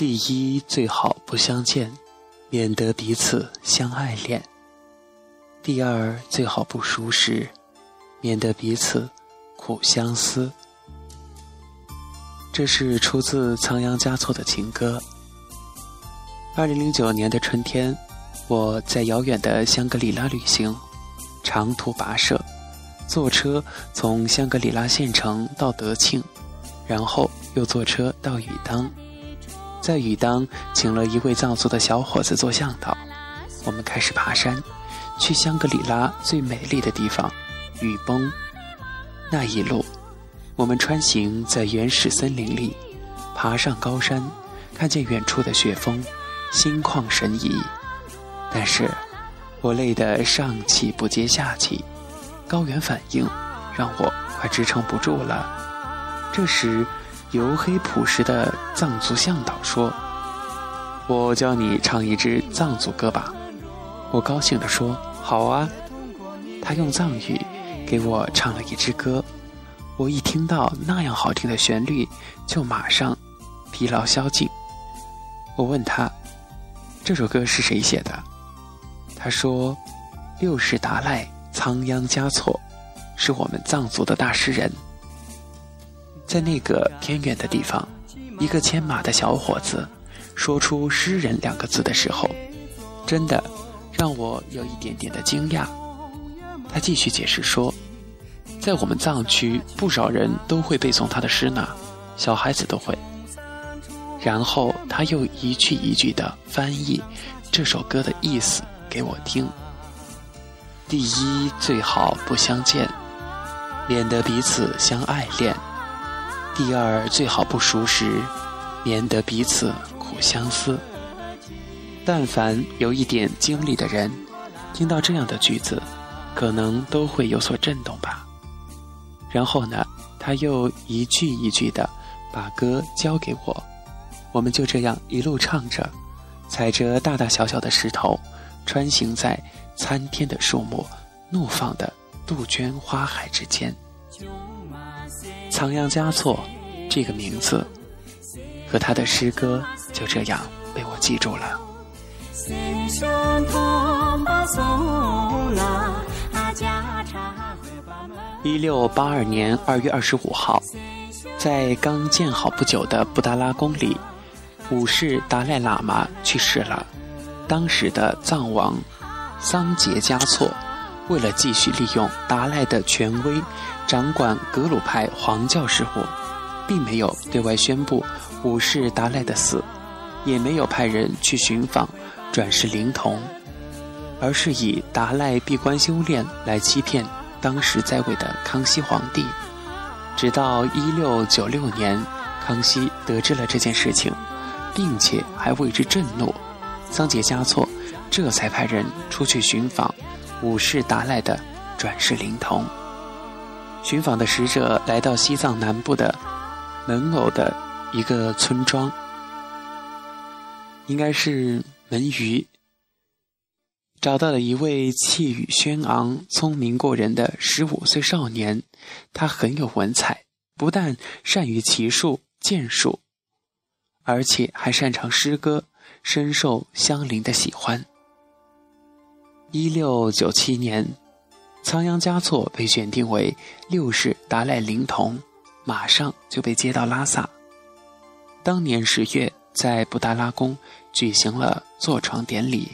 第一，最好不相见，免得彼此相爱恋；第二，最好不熟识，免得彼此苦相思。这是出自仓央嘉措的情歌。二零零九年的春天，我在遥远的香格里拉旅行，长途跋涉，坐车从香格里拉县城到德庆，然后又坐车到雨当，在雨当请了一位藏族的小伙子做向导，我们开始爬山，去香格里拉最美丽的地方——雨崩。那一路，我们穿行在原始森林里，爬上高山，看见远处的雪峰。心旷神怡，但是我累得上气不接下气，高原反应让我快支撑不住了。这时，黝黑朴实的藏族向导说：“我教你唱一支藏族歌吧。”我高兴地说：“好啊！”他用藏语给我唱了一支歌，我一听到那样好听的旋律，就马上疲劳消尽。我问他。这首歌是谁写的？他说：“六世达赖仓央嘉措，是我们藏族的大诗人。”在那个偏远的地方，一个牵马的小伙子说出“诗人”两个字的时候，真的让我有一点点的惊讶。他继续解释说：“在我们藏区，不少人都会背诵他的诗呢，小孩子都会。”然后他又一句一句的翻译这首歌的意思给我听。第一，最好不相见，免得彼此相爱恋；第二，最好不熟识，免得彼此苦相思。但凡有一点经历的人，听到这样的句子，可能都会有所震动吧。然后呢，他又一句一句的把歌交给我。我们就这样一路唱着，踩着大大小小的石头，穿行在参天的树木、怒放的杜鹃花海之间。仓央嘉措这个名字和他的诗歌就这样被我记住了。一六八二年二月二十五号，在刚建好不久的布达拉宫里。五世达赖喇嘛去世了，当时的藏王桑杰嘉措为了继续利用达赖的权威掌管格鲁派黄教事务，并没有对外宣布五世达赖的死，也没有派人去寻访转世灵童，而是以达赖闭关修炼来欺骗当时在位的康熙皇帝。直到一六九六年，康熙得知了这件事情。并且还为之震怒，桑杰嘉措这才派人出去寻访五世达赖的转世灵童。寻访的使者来到西藏南部的门偶的一个村庄，应该是门隅，找到了一位气宇轩昂、聪明过人的十五岁少年。他很有文采，不但善于骑术、剑术。而且还擅长诗歌，深受乡邻的喜欢。一六九七年，仓央嘉措被选定为六世达赖灵童，马上就被接到拉萨。当年十月，在布达拉宫举行了坐床典礼。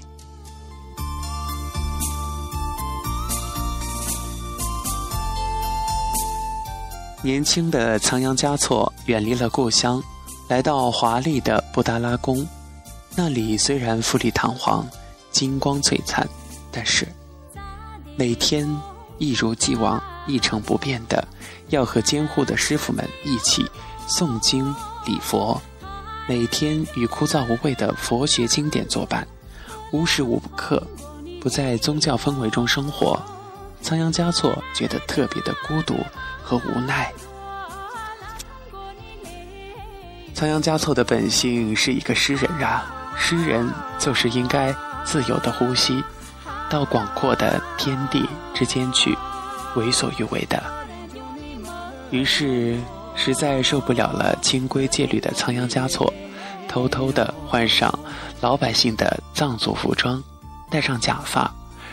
年轻的仓央嘉措远离了故乡。来到华丽的布达拉宫，那里虽然富丽堂皇、金光璀璨，但是每天一如既往、一成不变的要和监护的师傅们一起诵经礼佛，每天与枯燥无味的佛学经典作伴，无时无刻不在宗教氛围中生活。仓央嘉措觉得特别的孤独和无奈。仓央嘉措的本性是一个诗人啊，诗人就是应该自由的呼吸，到广阔的天地之间去，为所欲为的。于是，实在受不了了清规戒律的仓央嘉措，偷偷地换上老百姓的藏族服装，戴上假发，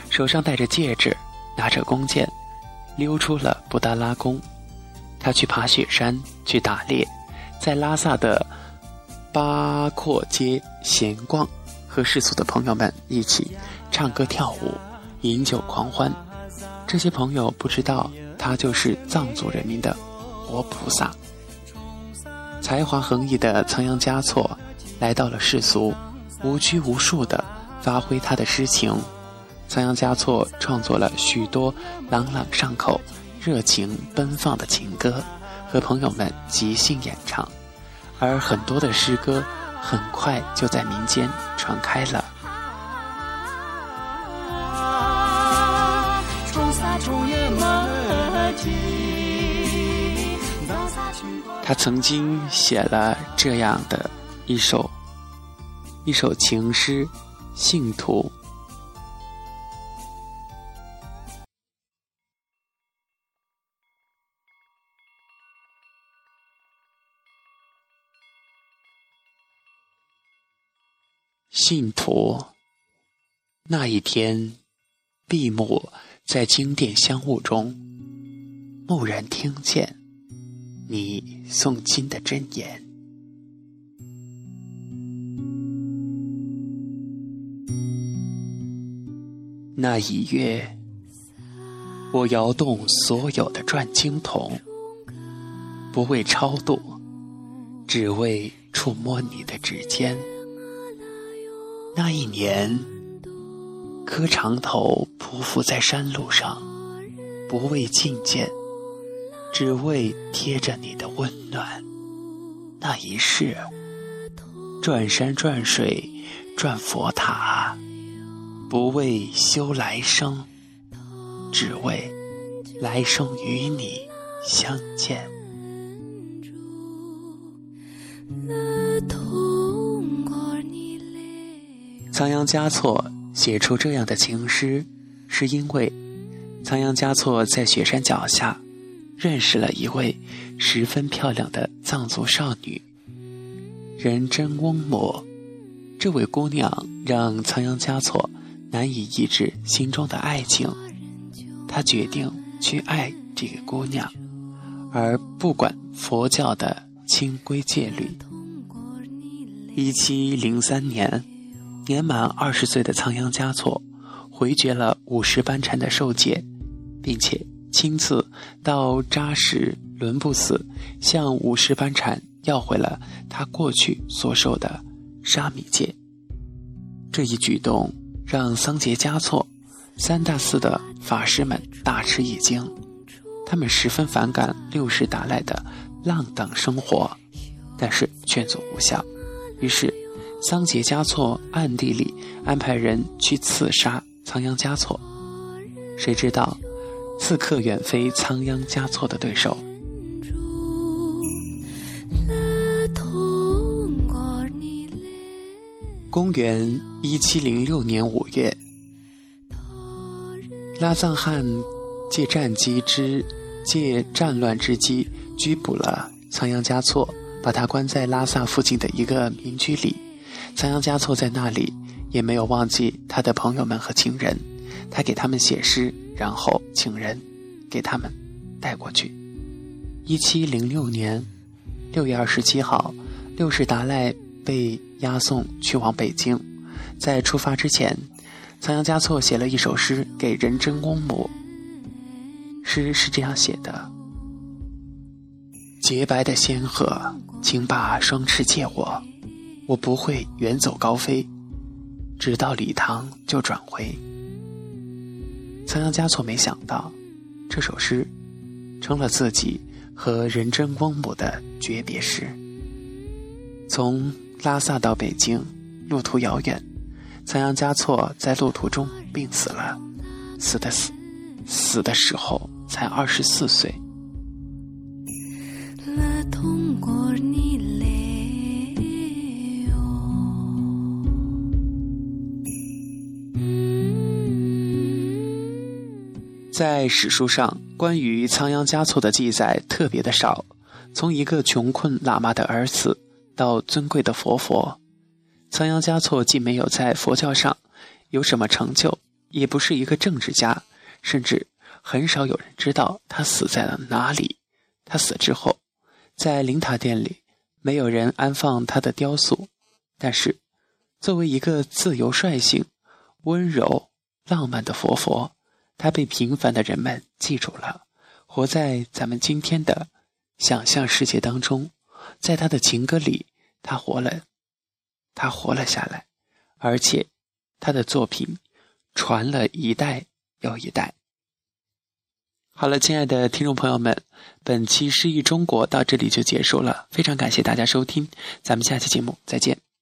手上戴着戒指，拿着弓箭，溜出了布达拉宫。他去爬雪山，去打猎，在拉萨的八廓街闲逛，和世俗的朋友们一起唱歌跳舞，饮酒狂欢。这些朋友不知道，他就是藏族人民的活菩萨。才华横溢的仓央嘉措来到了世俗，无拘无束地发挥他的诗情。仓央嘉措创作了许多朗朗上口、热情奔放的情歌，和朋友们即兴演唱，而很多的诗歌很快就在民间传开了。他曾经写了这样的一首一首情诗《信徒》。信徒，那一天，闭目在经殿香雾中，蓦然听见。你诵经的真言。那一月，我摇动所有的转经筒，不为超度，只为触摸你的指尖。那一年，磕长头匍匐在山路上，不为觐见。只为贴着你的温暖，那一世转山转水转佛塔，不为修来生，只为来生与你相见。仓央嘉措写出这样的情诗，是因为仓央嘉措在雪山脚下。认识了一位十分漂亮的藏族少女，仁真翁母。这位姑娘让仓央嘉措难以抑制心中的爱情，他决定去爱这个姑娘，而不管佛教的清规戒律。一七零三年，年满二十岁的仓央嘉措回绝了五十班禅的受戒，并且。亲自到扎什伦布寺向五十班禅要回了他过去所受的沙弥戒。这一举动让桑杰嘉措三大寺的法师们大吃一惊，他们十分反感六世达赖的浪荡生活，但是劝阻无效。于是桑杰嘉措暗地里安排人去刺杀仓央嘉措，谁知道？刺客远非仓央嘉措的对手。公元一七零六年五月，拉藏汗借战机之借战乱之机拘捕了仓央嘉措，把他关在拉萨附近的一个民居里。仓央嘉措在那里也没有忘记他的朋友们和情人，他给他们写诗。然后请人给他们带过去。一七零六年六月二十七号，六世达赖被押送去往北京。在出发之前，仓央嘉措写了一首诗给仁真公母。诗是这样写的：“洁白的仙鹤，请把双翅借我，我不会远走高飞，直到礼堂就转回。”仓央嘉措没想到，这首诗成了自己和仁真翁母的诀别诗。从拉萨到北京，路途遥远，仓央嘉措在路途中病死了，死的死，死的时候才二十四岁。在史书上，关于仓央嘉措的记载特别的少。从一个穷困喇嘛的儿子到尊贵的活佛。仓央嘉措既没有在佛教上有什么成就，也不是一个政治家，甚至很少有人知道他死在了哪里。他死之后，在灵塔殿里没有人安放他的雕塑，但是作为一个自由率性、温柔浪漫的活佛，他被平凡的人们记住了。活在咱们今天的想象世界当中，在他的情歌里，他活了，他活了下来，而且他的作品传了一代又一代。好了，亲爱的听众朋友们，本期《诗意中国》到这里就结束了，非常感谢大家收听，咱们下期节目再见。